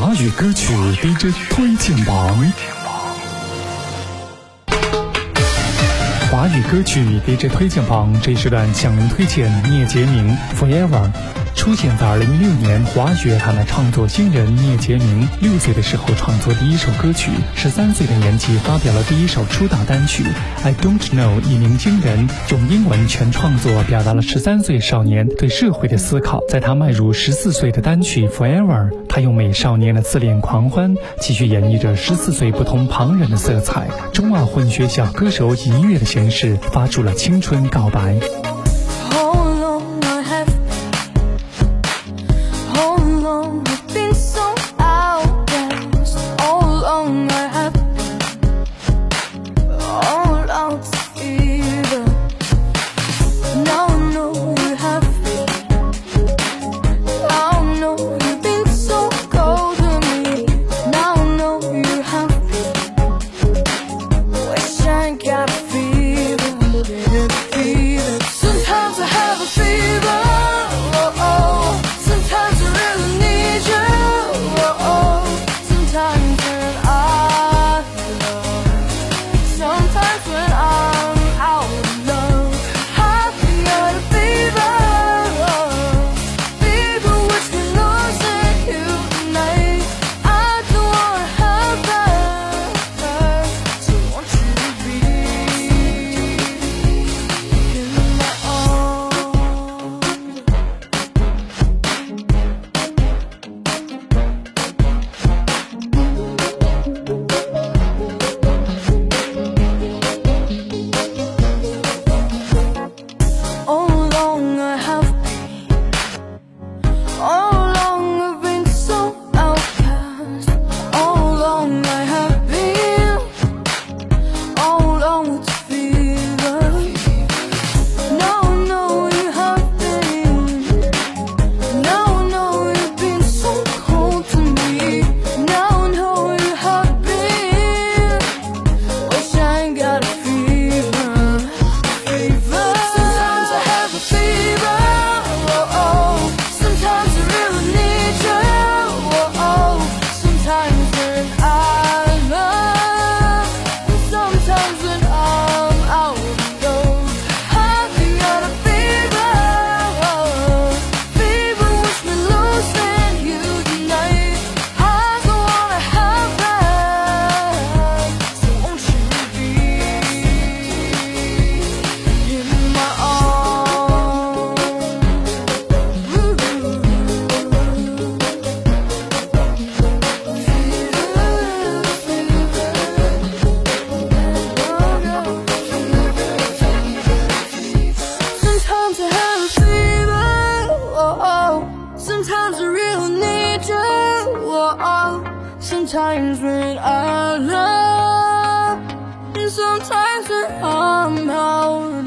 华语歌曲 DJ 推荐榜，华语歌曲 DJ 推荐榜这一时段向您推荐聂杰明《Forever》。出现在二零一六年华语乐坛的创作新人聂杰明，六岁的时候创作第一首歌曲，十三岁的年纪发表了第一首出道单曲《I Don't Know》，一鸣惊人，用英文全创作表达了十三岁少年对社会的思考。在他迈入十四岁的单曲《Forever》，他用美少年的自恋狂欢，继续演绎着十四岁不同旁人的色彩，中澳混血小歌手以音乐的形式发出了青春告白。Sometimes I have a fever, oh, oh. Sometimes I really need you, oh, oh. Sometimes when I love, and sometimes when I'm out.